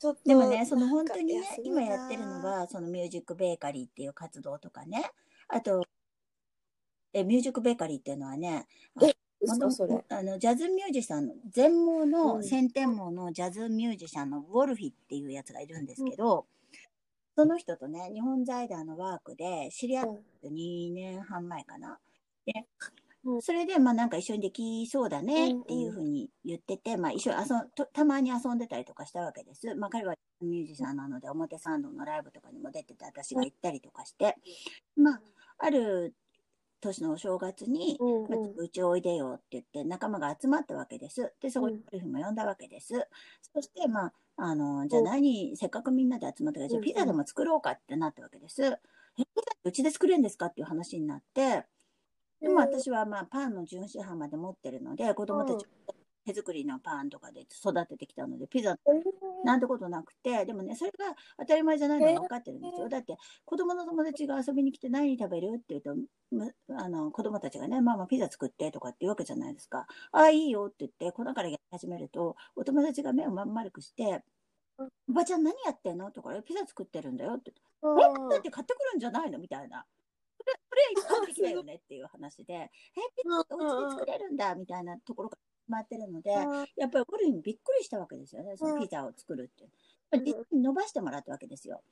ちょっとでもね、その本当にね今やってるのが、そのミュージックベーカリーっていう活動とかね、あと、え、ミュージックベーカリーっていうのはね、えあの嘘それ。あのジャズミュージシャンの全盲うのん。先天盲のジャズミュージシャンのウォルフィっていうやつがいるんですけど、その人とね日本財団のワークで知り合って2年半前かな。でうんそれでまあなんか一緒にできそうだねっていうふうに言ってて、まあ一緒に遊んとたまに遊んでたりとかしたわけです。まあ彼はミュージシャンなので表参道のライブとかにも出てて私が行ったりとかして、まあある年のお正月に、うんまあ、うちおいでよって言って仲間が集まったわけです。で、そこにうんウルフも呼んだわけです。そして、まあ、あの、じゃあ何、せっかくみんなで集まったから、じゃあうんピザでも作ろうかってなったわけです。え、ピザうちで作れるんですかっていう話になって、でも私はまあパンの純市販まで持ってるので、子供たち手作りのパンとかで育ててきたので、ピザなんてことなくて、でもね、それが当たり前じゃないのが分かってるんですよ。だって、子供の友達が遊びに来て何食べる？って言うと、むあの子供たちがね、ママピザ作ってとかって言うわけじゃないですか。ああ、いいよって言って、粉からやり始めると、お友達が目をまん丸くして、うんおばちゃん何やってんの？とか、えピザ作ってるんだよってえ、ピザって買ってくるんじゃないの？みたいな。それ、一般的だよねっていう話で、え、ピザってお家で作れるんだみたいなところから決まってるので、やっぱりゴルフにびっくりしたわけですよね、そのピザを作るって。うん実際に伸ばしてもらったわけですよ。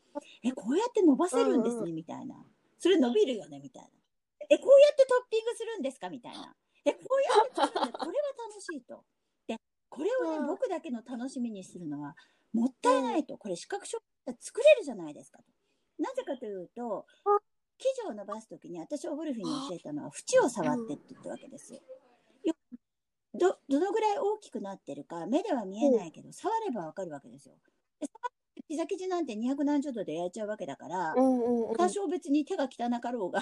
え、こうやって伸ばせるんですね、うんみたいな。それ伸びるよね、みたいな。え、こうやってトッピングするんですか？みたいな。え、こうやって作るんで、これは楽しいと。で、これをね、うん僕だけの楽しみにするのは、もったいないと。これ視覚障害者作れるじゃないですかと。なぜかというとうん、生地を伸ばすときに、私をゴルフに教えたのは、縁を触ってって言ったわけですよ。よど、どのぐらい大きくなってるか、目では見えないけど、触ればわかるわけですよ。ピザ生地なんて200何十度で焼いちゃうわけだから、多少別に手が汚かろうが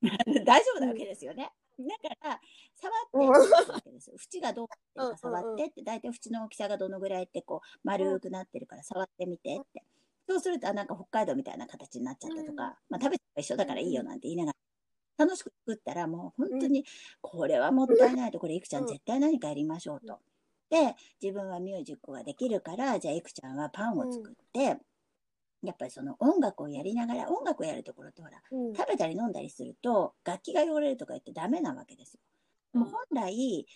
大丈夫なわけですよね。だから、触ってってわけですよ。縁がどうなってるか触ってって、大体縁の大きさがどのぐらいってこう丸くなってるから触ってみてって。そうすると、あなんか北海道みたいな形になっちゃったとか、まあ食べて一緒だからいいよなんて言いながら、楽しく作ったらもう本当に、これはもったいないと、これいくちゃん絶対何かやりましょうと。で、自分はミュージックができるから、じゃあいくちゃんはパンを作って、やっぱりその音楽をやりながら、音楽をやるところってほら、うん。食べたり飲んだりすると楽器が汚れるとか言ってダメなわけですよ。でも本来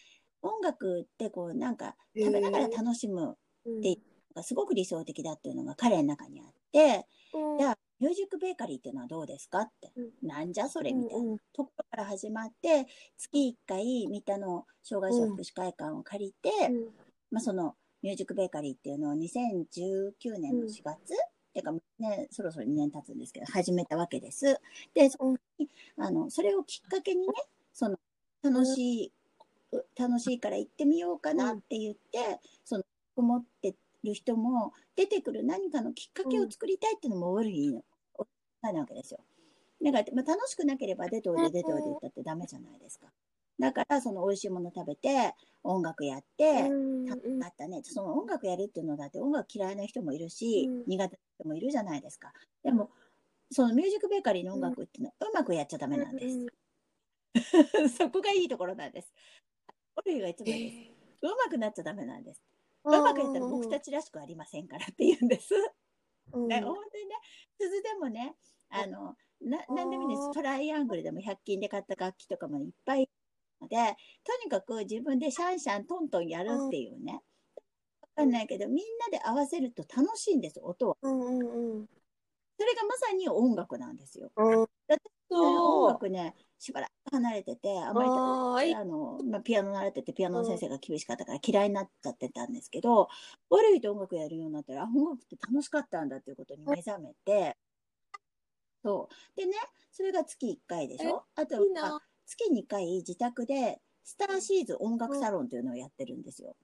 音楽ってこうなんか食べながら楽しむうん。でのがすごく理想的だっていうのが彼の中にあってうん。じゃあミュージックベーカリーっていうのはどうですかって。うん。なんじゃそれみたいな。ところから始まって月1回三田の障害者福祉会館を借りて、うん。まあ、そのミュージックベーカリーっていうのを2019年の4月、てかね、そろそろ2年経つんですけど、始めたわけです。で、そこに、あの、それをきっかけにね、その、楽しい、楽しいから行ってみようかなって言って、その、思ってる人も出てくる何かのきっかけを作りたいっていうのもウォルヒーの、なわけですよ。だから、まあ、楽しくなければ出ておいで出ておいで言ったってダメじゃないですか。だから、その美味しいもの食べて、音楽やって、うん楽しかったね。その音楽やるっていうのだって音楽嫌いな人もいるし、うん苦手な人もいるじゃないですか。でも、そのミュージックベーカリーの音楽っていうのはうまくやっちゃダメなんです。そこがいいところなんです。オルいつもです。うまくなっちゃダメなんです。うまくやったら僕たちらしくありませんからって言うんです。うんね、本当にね、鈴でもね、あの、な、なんでもいいんです。トライアングルでも100均で買った楽器とかもいっぱいので、とにかく自分でシャンシャントントンやるっていうね。わかんないけど、みんなで合わせると楽しいんです、音は。うんうんうんそれがまさに音楽なんですよ。うん音そう楽ね、しばらく離れてて、あまりあの、まあ、ピアノ習ってて、ピアノの先生が厳しかったから嫌いになっちゃってたんですけど、悪いと音楽やるようになったら、あ音楽って楽しかったんだっていうことに目覚めて、そう。でね、それが月1回でしょ？あとあ月2回自宅で、スターシーズ音楽サロンというのをやってるんですよ。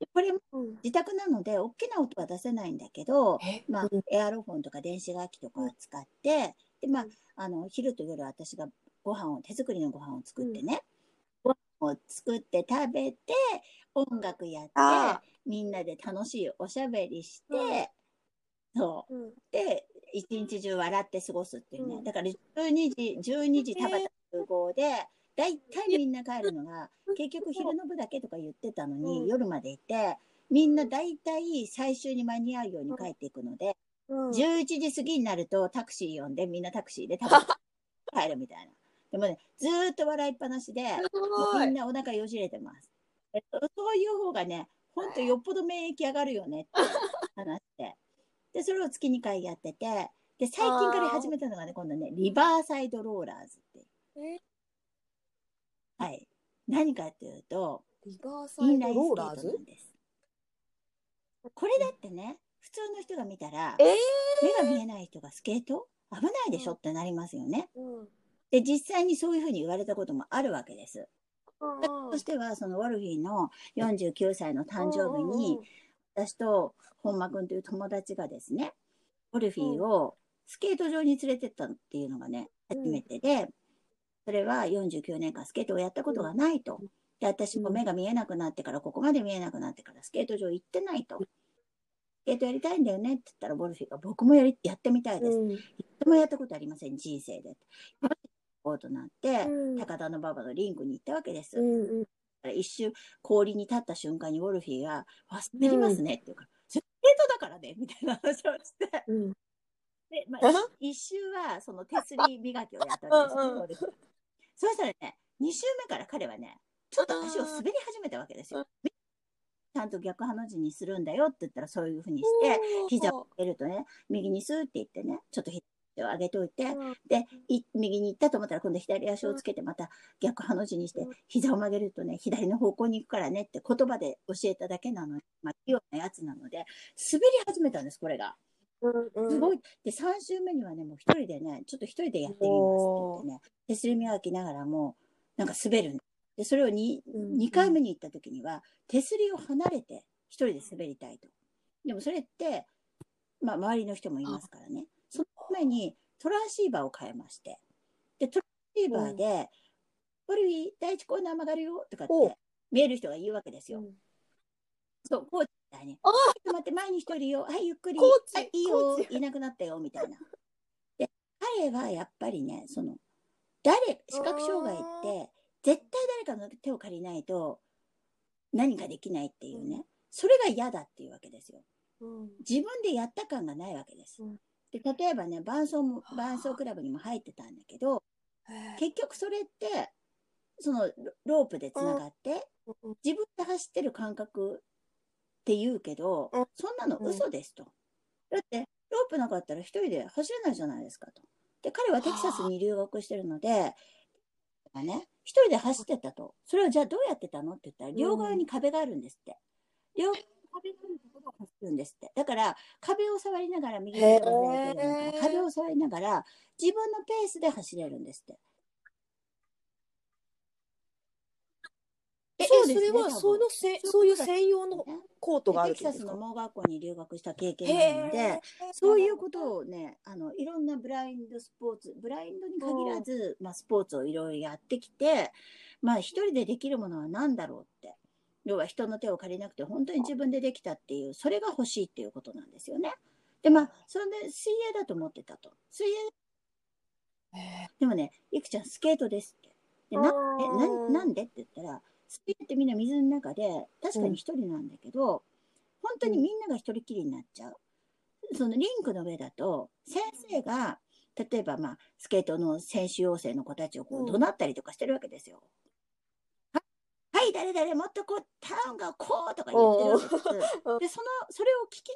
でこれもうん。自宅なので、大きな音は出せないんだけど、えまあうん、エアロフォンとか電子楽器とかを使って、で、まあうん、あの、昼と夜私がご飯を、手作りのご飯を作ってね、ご飯を作って食べて、音楽やってあ、みんなで楽しいおしゃべりして、うん。そう。うん。で、一日中笑って過ごすっていうね。うん。だから12時、12時田畑集合で、だいたいみんな帰るのが、結局昼の部だけとか言ってたのに、うん。夜までいて、みんな大体最終に間に合うように帰っていくので、うん。11時過ぎになるとタクシー呼んで、みんなタクシーで食べて帰るみたいな。でもね、ずーっと笑いっぱなしで。みんなお腹よじれてます。えっと、そういう方がね、ほんとよっぽど免疫上がるよねって話して。で、それを月2回やってて、で、最近から始めたのがね、今度ね、リバーサイドローラーズってはい。何かっていうと、リバーサイドローラーズ？これだってね、普通の人が見たら、え目が見えない人がスケート？危ないでしょってなりますよね。うん。で、実際にそういうふうに言われたこともあるわけです。うんとしては、そのウォルフィーの49歳の誕生日に、私と本間くんという友達がですね、ウォルフィーをスケート場に連れてったっていうのがね、うん初めてで、それは49年間スケートをやったことがないと。で、私も目が見えなくなってから、ここまで見えなくなってからスケート場行ってないと。スケートやりたいんだよねって言ったら、ウォルフィーが僕もやりやってみたいです。うん。一度もやったことありません、人生で。行こうとなって、うん高田の馬場のリンクに行ったわけです。うんうん。一瞬氷に立った瞬間にウォルフィーが「あ滑りますね」って言うから「スケートだからね」みたいな話をしてうん。で、まあ、一一周はその手すり磨きをやったわけですよ、うんそうしたらね2周目から彼はねちょっと足を滑り始めたわけですよ。ちゃんと逆ハの字にするんだよって言ったらそういうふうにして膝を上げるとね右にスーって言ってねちょっと膝を上げておいてうんで、い右に行ったと思ったら今度左足をつけてまた逆ハの字にしてうん膝を曲げるとね、左の方向に行くからねって言葉で教えただけなのに、まあ、器用なやつなので、滑り始めたんです、これが。うんすごい。で、3週目にはね、もう一人でね、ちょっと一人でやってみますって言ってね、手すり磨きながらも、なんか滑るんですで、それを 2, うん2回目に行った時には、手すりを離れて一人で滑りたいと。でもそれって、まあ、周りの人もいますからね。そのためにトランシーバーを変えまして。で、トランシーバーで、ボルビー第一コーナー曲がるよとかって、見える人が言うわけですよ。うんそう、コーチみたいに。あちょっと待って、前に一人よ。はい、ゆっくり。コーチはい、いいコよいなくなったよ、みたいな。で、彼はやっぱりね、その、誰、視覚障害って、絶対誰かの手を借りないと、何かできないっていうね。それが嫌だっていうわけですよ。うん自分でやった感がないわけです。うんで、例えばね、伴奏も、伴奏クラブにも入ってたんだけど、結局それって、そのロロープでつながって、うん。自分で走ってる感覚って言うけど、うん。そんなの嘘ですと。だって、ロープなかったら一人で走れないじゃないですかと。で、彼はテキサスに留学してるので、まあね、一人で走ってたと。それをじゃあどうやってたのって言ったら、両側に壁があるんですって。両側に壁があるところを走るんですって。だから、壁を触りながら、右手が開いてるのかへーな壁を触りながら、自分のペースで走れるんですって。え、そねそれは、そのせ、そういう専用のねコートがあるテキサスのんですか盲学校に留学した経験があるのへでー、そういうことをね、あの、いろんなブラインドスポーツ、ブラインドに限らず、まあ、スポーツをいろいろやってきて、まあ、一人でできるものは何だろうって。要は人の手を借りなくて、本当に自分でできたっていう、それが欲しいっていうことなんですよね。で、まあ、それで水泳だと思ってたと。水泳、へでもね、いくちゃんスケートですって。で、な、あえ、ーな、なんでって言ったら、水泳ってみんな水の中で、確かに一人なんだけど、本当にみんなが一人きりになっちゃう。そのリンクの上だと、先生が、例えばまあ、スケートの選手養成の子たちをこうんう怒鳴ったりとかしてるわけですよ。誰々もっとこう、ターンがこうとか言ってるでその、それを聞き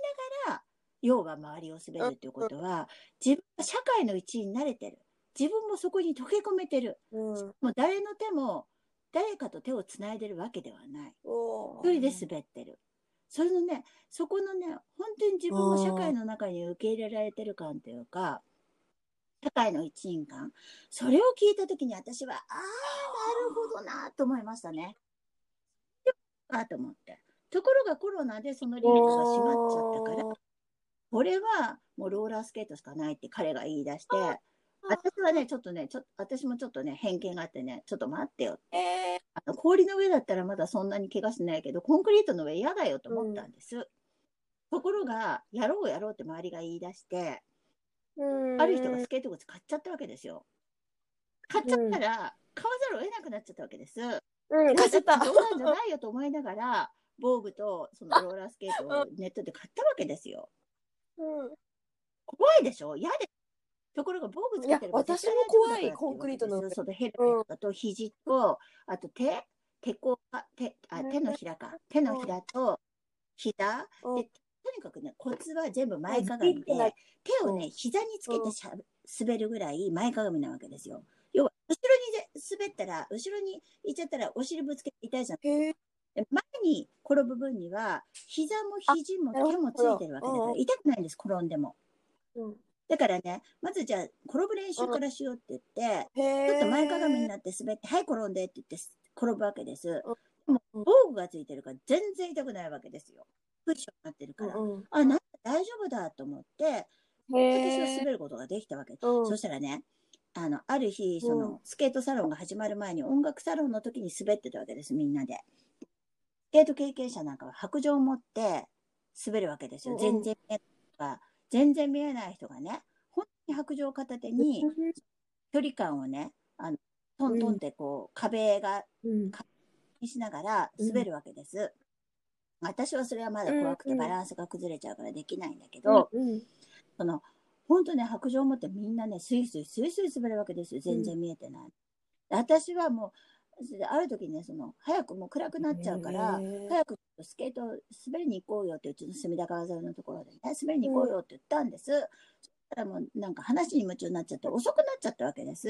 ながら、要は周りを滑るっていうことは、自分が社会の一員になれてる。自分もそこに溶け込めてる。うん。もう誰の手も、誰かと手をつないでるわけではない。お一人で滑ってる。それのね、そこのね、本当に自分も社会の中に受け入れられてる感というか、社会の一員感。それを聞いたときに私は、ああ、なるほどなと思いましたね。ああと思って。ところがコロナでそのリンクが閉まっちゃったから、これはもうローラースケートしかないって彼が言い出して、私はね、ちょっとね、ちょ私もちょっとね、偏見があってね、ちょっと待ってよ。えーあの氷の上だったらまだそんなに怪我しないけど、コンクリートの上嫌だよと思ったんです。ところが、やろうやろうって周りが言い出して、うんある人がスケート靴買っちゃったわけですよ。買っちゃったら、買わざるを得なくなっちゃったわけです。うん、貸せた。冗談じゃないよと思いながら、防具とそのローラースケートをネットで買ったわけですよ。うん。怖いでしょ？嫌で。ところが防具つけてる私も怖いコンクリートの上そのヘルメットと肘と、あと手、手甲か手あ、手のひらか。手のひらと膝？うんで、とにかくね、コツは全部前かがみで、手をね、膝につけてしゃ滑るぐらい前かがみなわけですよ。要は、後ろにぜ滑ったら、後ろに行っちゃったら、お尻ぶつけて痛いじゃん。前に転ぶ分には、膝も肘も手もついてるわけだから、うん痛くないんです、転んでも。うん。だからね、まずじゃあ、転ぶ練習からしようって言って。ちょっと前かがみになって滑って、はい、転んでって言って転ぶわけです。でもうん防具がついてるから全然痛くないわけですよ。クッションになってるから。うんあ、なんだ大丈夫だと思って、うん。私は。滑ることができたわけ。うんそしたらね、あの、ある日、その、うんスケートサロンが始まる前に音楽サロンの時に滑ってたわけです、みんなで。スケート経験者なんかは白状を持って滑るわけですよ。うん全然見えない人が、全然見えない人がね、本当に白状を片手に距離感をね、あの、トントンってこう、壁がうん。にしながら滑るわけです。私はそれはまだ怖くてバランスが崩れちゃうからできないんだけど、うん。その、本当ね、白状を持ってみんなね、スイスイスイスイ滑るわけですよ。全然見えてない。私はもう、ある時ね、その、早くもう暗くなっちゃうから早くスケート滑りに行こうよって、うちの隅田川沿いのところでね、滑りに行こうよって言ったんです。そしたらもうなんか話に夢中になっちゃって、遅くなっちゃったわけです。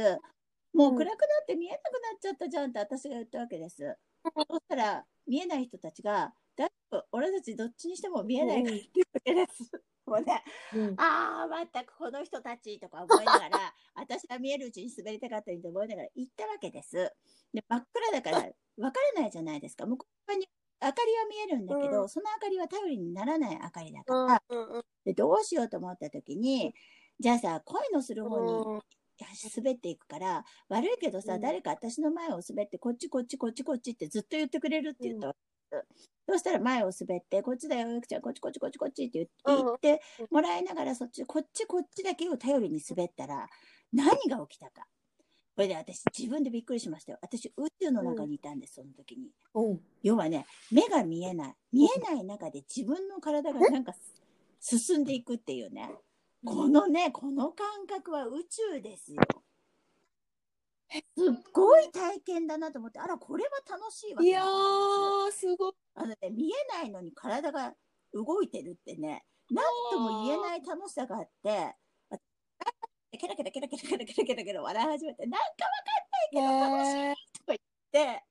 もう暗くなって見えなくなっちゃったじゃんって私が言ったわけです。そしたら、見えない人たちが、だいぶ俺たちどっちにしても見えないからって言うわけです。もうね、うん。ああ、まったくこの人たちとか思いながら、私は見えるうちに滑りたかったりと思いながら行ったわけです。で、真っ暗だから 分からないじゃないですか。向こう側に明かりは見えるんだけど、うんその明かりは頼りにならない明かりだから、うん。うん。でどうしようと思った時に、じゃあさ、恋のする方にうん。滑っていくから、悪いけどさ、うん誰か私の前を滑って、こっちこっちこっちこっちってずっと言ってくれるって言ったわけ。そしたら前を滑って、こっちだよ、ゆくちゃん、こっちこっちこっちこっちって言ってもらいながら、そっち、こっちこっちだけを頼りに滑ったら、何が起きたか。これで私、自分でびっくりしましたよ。私、宇宙の中にいたんです、その時に。うん。要はね、目が見えない。見えない中で自分の体がなんか進んでいくっていうね。このね、この感覚は宇宙ですよ。すっごい体験だなと思って、あら、これは楽しいわいやー、すごい。あのね、見えないのに体が動いてるってね、なんとも言えない楽しさがあって、あケラケラケラケラケラケラケラケラ笑い始めて、なんかへー。で、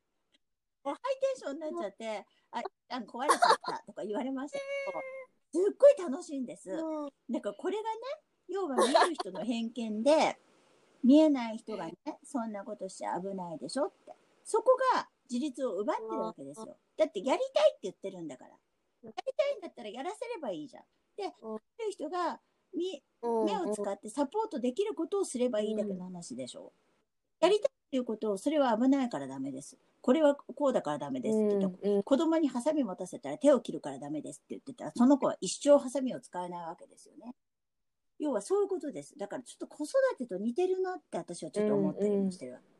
もうハイテンションになっちゃって、あ、あ壊れちゃったとか言われましたけど、すっごい楽しいんです。うん。だからこれがね、要は見える人の偏見で、見えない人がね、そんなことしちゃ危ないでしょって。そこが自立を奪ってるわけですよ。だってやりたいって言ってるんだから。やりたいんだったらやらせればいいじゃん。で、うん見える人が目を使ってサポートできることをすればいいだけの話でしょ。やりたいっていうことを、それは危ないからダメです。これはこうだからダメですって言ったうん。子供にハサミ持たせたら手を切るからダメですって言ってたら、その子は一生ハサミを使えないわけですよね。要はそういうことです。だからちょっと子育てと似てるなって私はちょっと思ったりもしてるわけ。うん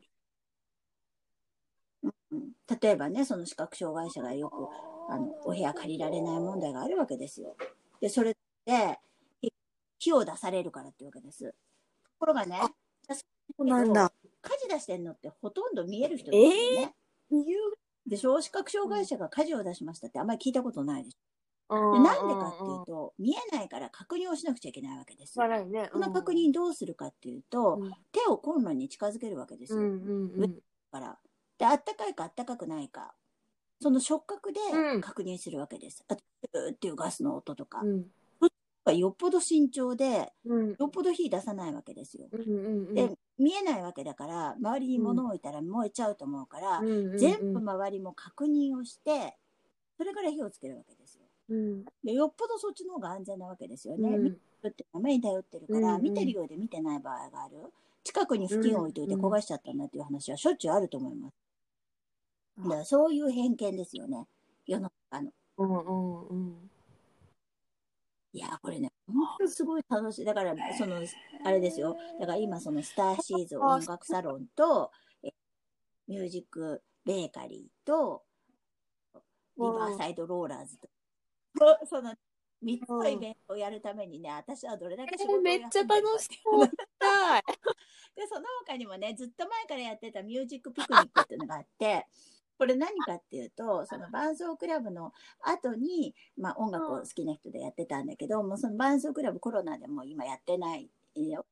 例えばね、その視覚障害者がよく、あの、お部屋借りられない問題があるわけですよ。で、それで、ひ火を出されるからってわけです。ところがね、そうなんだ。火事出してんのってほとんど見える人ですよね。理由でしょ視覚障害者が火事を出しましたってあんまり聞いたことないでしょ。がでなんでかっていうと、見えないから確認をしなくちゃいけないわけですよ。笑いね。この確認どうするかっていうと、うん手をコンロに近づけるわけですよ。うんうんうん。から。で、あったかいかあったかくないか。その触覚でうん確認するわけです。あと、ブーっていうガスの音とか。うんよっぽど慎重で、うんよっぽど火出さないわけですよ。うんうんで、見えないわけだから、周りに物を置いたら燃えちゃうと思うから、うん全部周りも確認をして、それから火をつけるわけですよ。うんでよっぽどそっちの方が安全なわけですよね。うん見てるって目に頼ってるから、うんうん見てるようで見てない場合がある。近くに布巾を置いといて焦がしちゃったんだっていう話はしょっちゅうあると思います。だからそういう偏見ですよね。世の中の。うんうんうんいやー、これね、本当にすごい楽しい。だから、その、あれですよ。だから今、そのスターシーズ音楽サロンと、えミュージックベーカリーと、リバーサイドローラーズと。そその3つのイベントをやるためにね、私はどれだけ仕事をめっちゃ楽しそう。で、その他にもね、ずっと前からやってたミュージックピクニックっていうのがあって、これ何かっていうと、その伴奏クラブの後に、まあ音楽を好きな人でやってたんだけど、もうその伴奏クラブコロナでもう今やってないよ。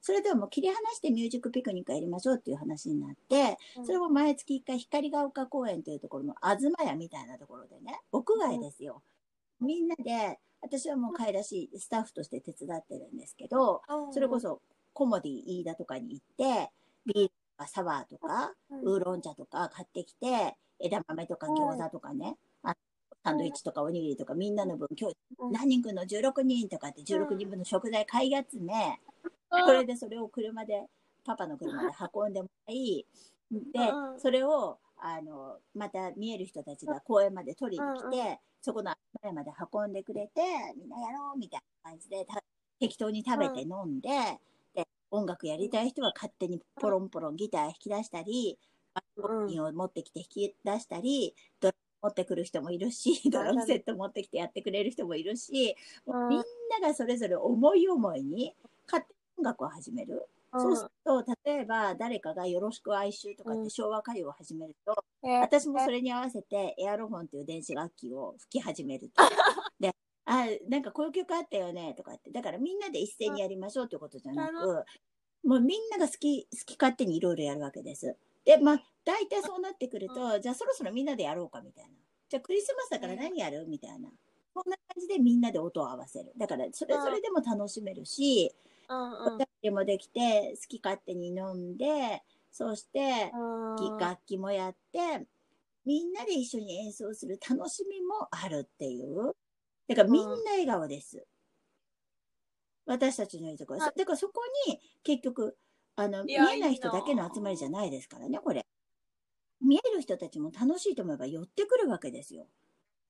それではもう切り離してミュージックピクニックやりましょうっていう話になって、それも毎月1回光が丘公園というところの東屋みたいなところでね、屋外ですよ。みんなで、私はもう買い出しスタッフとして手伝ってるんですけど、それこそコモディ飯田とかに行って、ビールとかサワーとか、ウーロン茶とか買ってきて、枝豆とか餃子とかね、あサンドイッチとかおにぎりとかみんなの分、今日うん。何人来るの ?16 人とかって16人分の食材買い集め、うん。それでそれを車で、パパの車で運んでもらい、でそれを、あの、また見える人たちが公園まで取りに来て、そこの前まで運んでくれて、みんなやろうみたいな感じで、た適当に食べて飲んで、で、音楽やりたい人は勝手にポロンポロンギター弾き出したり、バうん。ッキンを持ってきて弾き出したり、ドラム持ってくる人もいるし、ドラムセット持ってきてやってくれる人もいるし、みんながそれぞれ思い思いに楽を始める。そうすると、例えば誰かがよろしく哀愁とかって昭和歌謡を始めると、うん。私もそれに合わせてエアロフォンという電子楽器を吹き始めると。で、あ、なんかこういう曲あったよねとかって。だからみんなで一斉にやりましょうということじゃなく、もうみんなが好き、好き勝手にいろいろやるわけです。で、まあ、大体そうなってくると、じゃあそろそろみんなでやろうかみたいな。じゃあクリスマスだから何やるみたいな。そんな感じでみんなで音を合わせる。だからそれぞれでも楽しめるし、うんお酒もできて、好き勝手に飲んで、そして、うん。楽器もやって、みんなで一緒に演奏する楽しみもあるっていう。だからみんな笑顔です。私たちのいるところ。あだからそこに結局、あの、見えない人だけの集まりじゃないですからね、これ。見える人たちも楽しいと思えば寄ってくるわけですよ。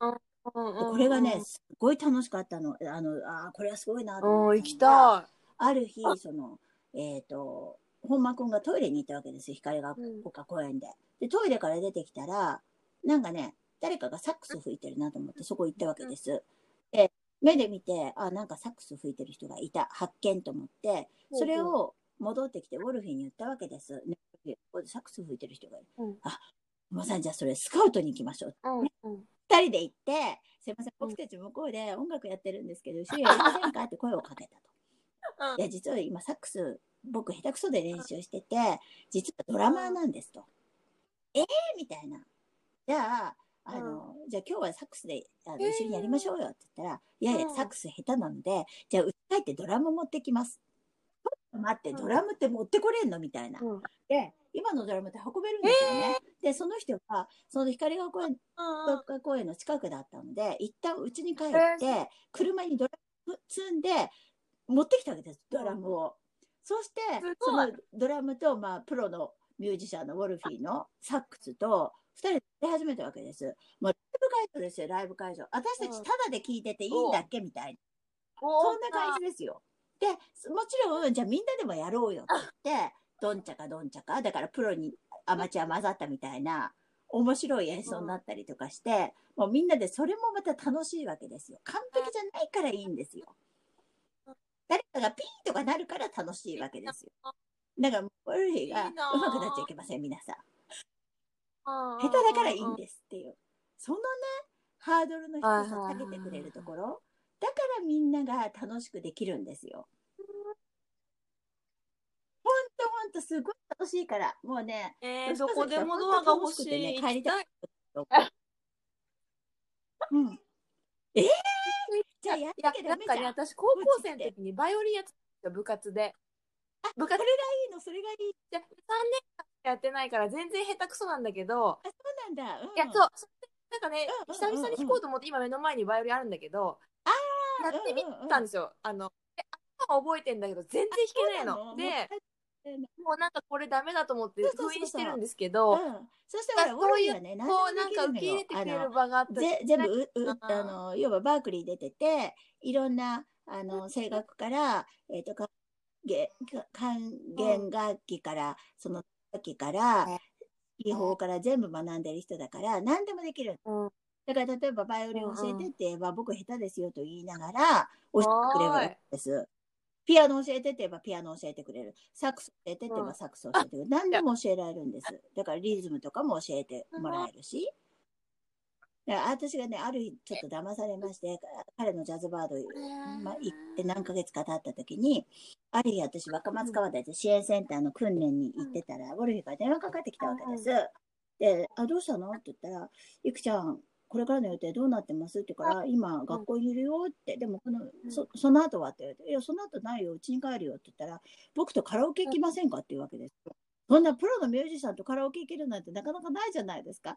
うんでうんこれがね、すごい楽しかったの。あの、あーこれはすごいなとうん、思行きったのがたある日、その、えっ、と、本間くんがトイレに行ったわけですよ、光がうん丘公園で。で、トイレから出てきたら、なんかね、誰かがサックス吹いてるなと思って、そこ行ったわけです。で、目で見て、あ、なんかサックス吹いてる人がいた、発見と思って、それを戻ってきて、ウォルフィーに言ったわけです。ね、ここでサックス吹いてる人がいる。うんあ、まさん、じゃあそれスカウトに行きましょう。うんうん。二人で行って、すいません、僕たち向こうで音楽やってるんですけど、一緒にやりませんか？って声をかけたと。いや、実は今サックス、僕下手くそで練習してて、実はドラマーなんですと。えー？みたいな。じゃあ、あの、じゃあ今日はサックスであのえー。一緒にやりましょうよって言ったら、いやいや、うん。サックス下手なので、じゃあうち帰ってドラム持ってきます。ちょっと待って、うん。ドラムって持ってこれんの？みたいな。うん。で、今のドラムって運べるんですよね。で、その人が、その光が公園公園の近くだったので、一旦家に帰っえて、車にドラム積んで、持ってきたわけです、ドラムを。そしてす、そのドラムと、まあ、プロのミュージシャンのウォルフィーのサックスと、二人で始めたわけです。もうライブ会場ですよ、ライブ会場。私たちただで聞いてていいんだっけみたいな。そんな感じですよ。で、もちろん、じゃあみんなでもやろうよって言って、どんちゃかどんちゃか、だからプロにアマチュア混ざったみたいな、面白い演奏になったりとかして、もうみんなでそれもまた楽しいわけですよ。完璧じゃないからいいんですよ。誰かがピーンとかなるから楽しいわけですよ。だから、ウォルフィーがうまくなっちゃいけません、皆さん。下下手だからいいんですっていう。そのね、ハードルの低さを下げてくれるところ、だからみんなが楽しくできるんですよ。ほんとほんとすごい楽しいから、もうね、えー、どこでもドアが欲しい。ね、帰りたい。あうん。えー、じゃあやんいやなきゃ、ダなんかね、メじゃん。私高校生の時にバイオリンやってた部活で。部活それがいいの、それがいい。で3年間しかやってないから全然下手くそなんだけど、あ、そうなんだ。うん、いや、そう、それでなんかね、うん久々に弾こうと思って今目の前にバイオリンあるんだけど、やってみたんですよ。あの、で頭は覚えてんだけど全然弾けないの。で、もうなんかこれダメだと思ってそうそうそうそう。封印してるんですけうど、ん。そしたら、ウォルフィーはね、何こうなんか受け入れてくれる場があって、ぜ全部うううん。あの要はバークリー出てていろんなあの声楽から、えー、とかげか管弦楽器から、その楽器からうん。技法から全部学んでる人だから何でもできるうん。だから例えばバイオリン教えてって言えば、僕下手ですよと言いながら教えてくれるわけです。ピアノ教えてって言えばピアノ教えてくれる。サックス教えてって言えばサックス教えてくれる。何でも教えられるんです。だからリズムとかも教えてもらえるし。私がね、ある日ちょっと騙されまして、彼のジャズバード、まあ、行って何ヶ月か経った時に、ある日私若松川で支援センターの訓練に行ってたら、ウォルフィから電話かかってきたわけです。で、あ、どうしたの？って言ったら、いくちゃん、これからの予定どうなってます？って言うから、今、学校にいるよって、でもこの、そその後はって言われて、いや、その後ないよ、うちに帰るよって言ったら、僕とカラオケ行きませんかっていうわけです。そんなプロのミュージシャンとカラオケ行けるなんてなかなかないじゃないですか。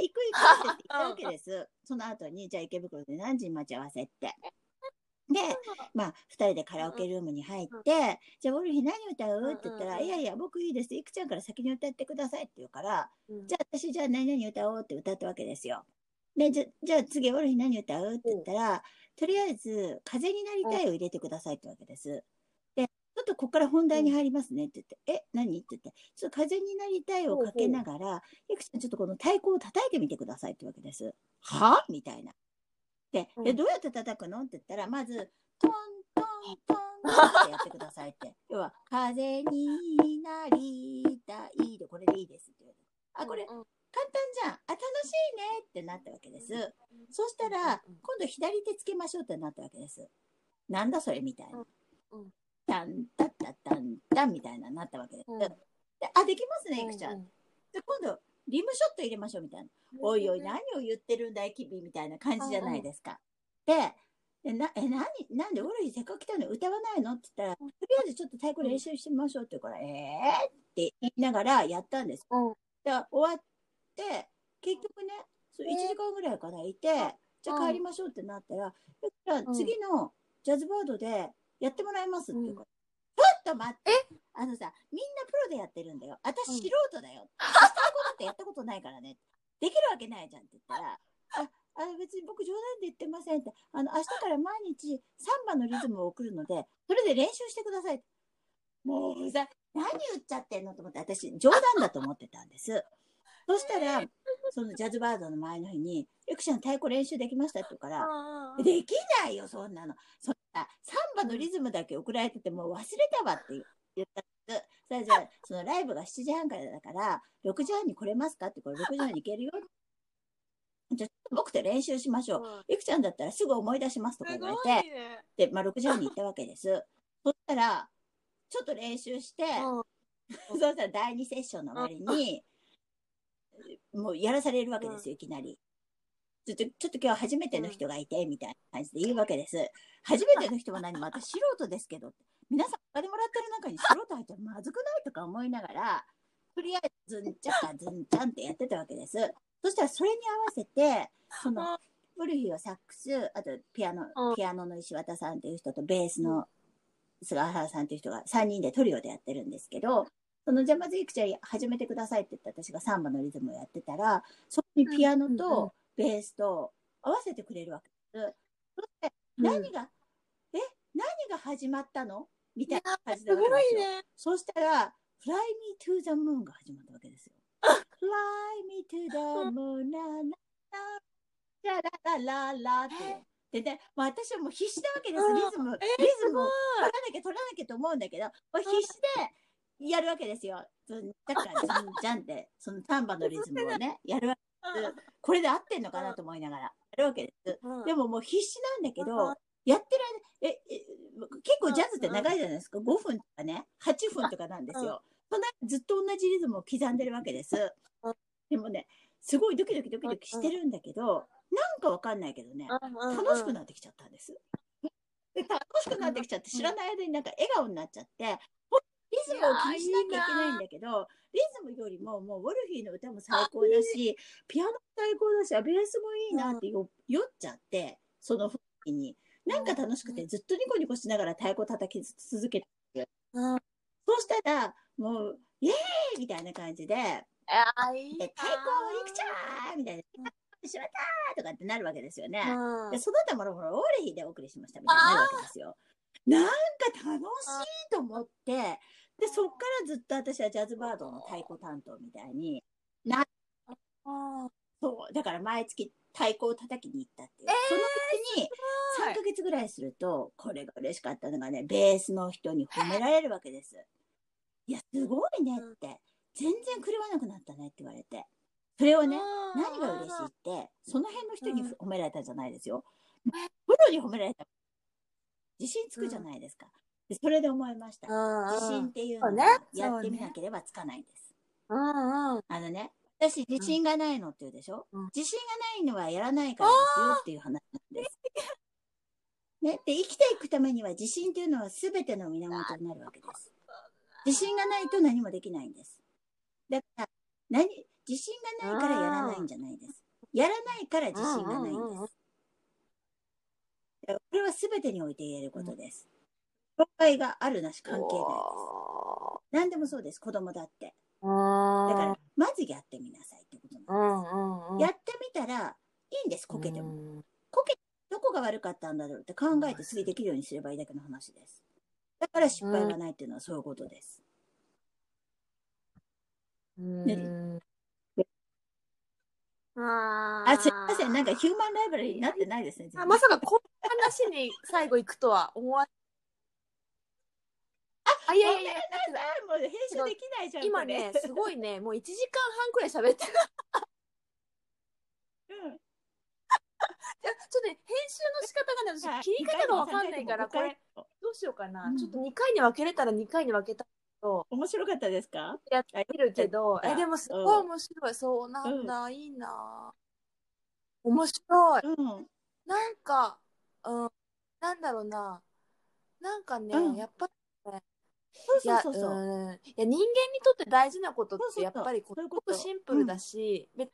えー、行く行くって言ったわけです。その後に、じゃあ池袋で何時に待ち合わせって。で、まあ、二人でカラオケルームに入って、じゃあ、ウォル何歌う？って言ったら、いやいや、僕いいです。いくちゃんから先に歌ってくださいって言うから、じゃあ私じゃあ何々歌おうって歌ったわけですよ。で、じゃじゃあ次、ウォルフィ何歌う？って言ったら、とりあえず、風になりたいを入れてくださいってわけです。で、ちょっとここから本題に入りますねって言って、え、何？って言って、ちょっと風になりたいをかけながら、いくちゃんちょっとこの太鼓を叩いてみてくださいってわけです。は？みたいな。で、うん。でどうやって叩くの？って言ったら、まず、トントントンってやってくださいって。要は、風になりたい。で、これでいいですって言われて。あ、これ、簡単じゃん。あ、楽しいねってなったわけです。そしたら、今度左手つけましょうってなったわけです。なんだそれみたいな。うんタンタッタタンタンみたいななったわけです。うんであ、できますね、いくちゃん。で、今度、リムショット入れましょうみたいな。おいおい、何を言ってるんだい、君みたいな感じじゃないですか。で、でな、え、なに、なんで、オルせっかく来たのに歌わないのって言ったら、とりあえずちょっと太鼓練習してみましょうって言うから、えーって言いながらやったんです。うんで、終わって、結局ね、そう1時間ぐらいかな、いて、じゃあ帰りましょうってなったら、じゃあ次のジャズバードでやってもらいますって言うから、ちょっと待って。あのさ、みんなプロでやってるんだよ。私うん素人だよ。太鼓なんてやったことないからね。できるわけないじゃんって言ったら、あ、あの別に僕冗談で言ってませんって。あの、明日から毎日サンバのリズムを送るので、それで練習してください。もうさ、何言っちゃってんのと思って、私冗談だと思ってたんです。そしたら、そのジャズバードの前の日に、ゆくちゃん太鼓練習できました？って言うから、できないよ、そんなの。そんな、サンバのリズムだけ送られててもう忘れたわって言ったんです。それじゃあ、そのライブが7時半からだから、6時半に来れますか？って、これ6時半に行けるよ。じゃあ、僕と練習しましょう。ゆくちゃんだったらすぐ思い出しますとか言われて、で、まあ、6時半に行ったわけです。そしたら、ちょっと練習して、そうしたら第2セッションの終わりに、もうやらされるわけですよ、いきなり。ちょっと、ちょっと今日初めての人がいて、みたいな感じで言うわけです。初めての人も何？も、私素人ですけど、皆さんお金もらってる中に素人入ったらまずくないとか思いながら、とりあえずずんちゃかずんちゃんってやってたわけです。そしたらそれに合わせて、その、ウルフィはサックス、あとピアノう、んピアノの石渡さんっていう人とベースの菅原さんっていう人が3人でトリオでやってるんですけど、そのじゃあまずいくちゃん始めてくださいって言って私がサンバのリズムをやってたら、そこにピアノうんうんうんとベースと合わせてくれるわけです。そして何が、え何が始まったの？みたいな感じすだわけごですよ。いね。そしたら、Fly Me to the Moon が始まったわけですよ。Fly Me to the Moon, ラララララララって。でね、まあ、私はもう必死なわけです。うんリズム、えリズムを取らなきゃ取らなきゃと思うんだけど、もう必死でやるわけですよ。だから、ずんじゃんって、そのタンバのリズムをね、やるわけです。これで合ってんのかなと思いながらやるわけです。でももう必死なんだけど、やってる間、え、え、結構ジャズって長いじゃないですか。5分とかね、8分とかなんですよ。そんなずっと同じリズムを刻んでるわけですうん。でもね、すごいドキドキドキドキしてるんだけど、なんかわかんないけどね、楽しくなってきちゃったんです。で楽しくなってきちゃって、知らない間になんか笑顔になっちゃって、リズムを気にしなきゃいけないんだけど、リズムよりももうウォルフィーの歌も最高だし、ピアノも最高だし、ベースもいいなってよ酔っちゃって、その時に。なんか楽しくてずっとニコニコしながら太鼓叩き続けて、うん。そうしたら、もう、イエーイみたいな感じで、あ、いいで太鼓いくちゃーみたいな、しまったーとかってなるわけですよね。な。で、その他もろもろオーレヒでお送りしましたみたいになるわけですよ。なんか楽しいと思って、で、そっからずっと私はジャズバードの太鼓担当みたいにな、そう、だから毎月太鼓を叩きに行ったっていう。そのうちに3ヶ月ぐらいすると、これが嬉しかったのがね、ベースの人に褒められるわけです。いや、すごいねって。全然狂わなくなったねって言われて。それをね、何が嬉しいって、その辺の人に褒められたんじゃないですよ。プロに褒められた。自信つくじゃないですか。でそれで思いました。自信っていうのはやってみなければつかないんです。あのね、私自信がないのって言うでしょ、うん自信がないのはやらないからですよっていう話なんです。ね、で、生きていくためには自信っていうのは全ての源になるわけです。自信がないと何もできないんです。だから、何、自信がないからやらないんじゃないです。やらないから自信がないんです。これは全てにおいて言えることです。障害があるなし関係ないです。何でもそうです、子供だって。だだから、まずやってみなさいってことなんです。うんうんうん。やってみたら、いいんです、こけても。も。こけ、どこが悪かったんだろうって考えて次できるようにすればいいだけの話です。だから失敗がないっていうのはそういうことです。うん。ああ、すいません。なんかヒューマンライブラリーになってないですね。あまさかこんな話に最後行くとは思わあ、いやいやいや、もう編集できないじゃん。今ね、すごいね、もう1時間半くらい喋ってる。うん いやちょっとね、編集の仕方がね、はい私、切り方がわかんないから、これ、どうしようかな。うんちょっと2回に分けれたら2回に分けたと面白かったですか？やってみるけど、あえ、でもすごい面白い。そうなんだ、いいな。面白い。うん。なんか、うん、なんだろうな。なんかね、うんやっぱりね、そうそうそうそう。うん、いや人間にとって大事なことってやっぱりこそうごくシンプルだし、別に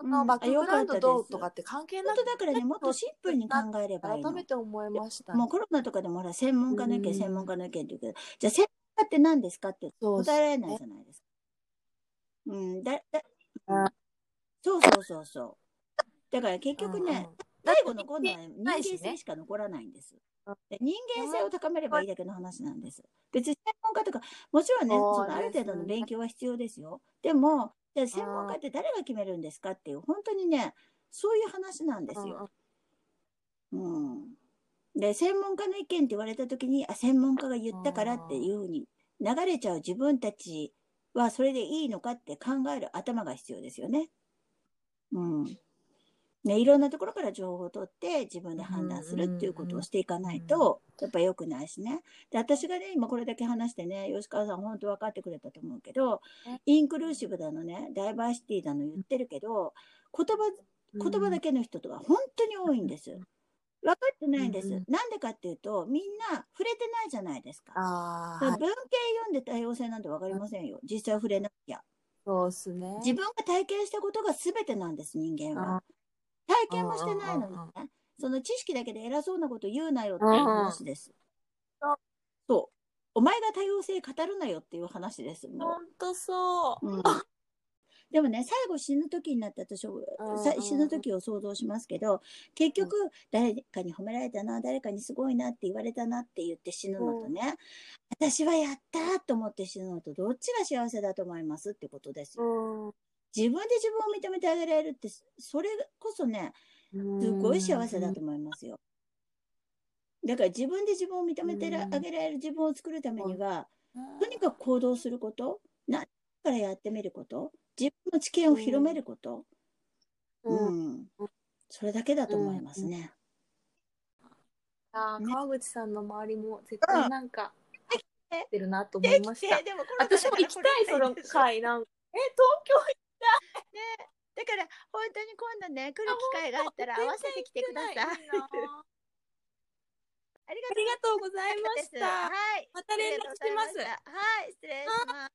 そうん。のバックグラウンドどうとかって関係なく本当だからね、もっとシンプルに考えればいいの。改。めて思いました。もうコロナとかでもほら、専門家の意見、うん。専門家の意見って言うけど、じゃあ専門家って何ですかって答えられないじゃないですか。うん、だ、だ、うん。そうそうそうそう。だから結局ね、うんうん。最後の今度は人間性しか残らないんです。うん。で人間性を高めればいいだけの話なんです。別に専門家とか、もちろんね、そのある程度の勉強は必要ですよ。でも、じゃあ専門家って誰が決めるんですかっていう、本当にね、そういう話なんですよ。うん。で、専門家の意見って言われたときに、あ、専門家が言ったからっていうふうに流れちゃう自分たちはそれでいいのかって考える頭が必要ですよね。うん。ね、いろんなところから情報を取って自分で判断するっていうことをしていかないと、やっぱ良くないしね。で、私がね、今これだけ話してね、吉川さん本当分かってくれたと思うけど、インクルーシブだのね、ダイバーシティだの言ってるけど、言葉言葉だけの人とか本当に多いんです。分かってないんです。なんでかっていうと、みんな触れてないじゃないですか。あ文系読んで多様性なんて分かりませんよ。実際触れなきゃ。そうっすね。自分が体験したことが全てなんです、人間は。体験もしてないのにね。その知識だけで偉そうなこと言うなよっていう話ですうん。そう。お前が多様性語るなよっていう話です。ほんとそう。うんでもね、最後死ぬ時になった私はうんさ死ぬ時を想像しますけど、結局、誰かに褒められたな、誰かにすごいなって言われたなって言って死ぬのとね、私はやったと思って死ぬのと、どっちが幸せだと思いますってことですよ。うん自分で自分を認めてあげられるって、それこそね、すごい幸せだと思いますよ。だから自分で自分を認めてあげられる自分を作るためには、とにかく行動すること、なからやってみること、自分の知見を広めること、ううん。ん、それだけだと思いますね。ねあー川口さんの周りも絶対なんか、て。るなと思いました。でも私も行きたい、その回。なんか。え、東京行だから本当に今度ね来る機会があったら合わせてきてください。ありがとうございました。はい。また連絡します。はい、失礼します。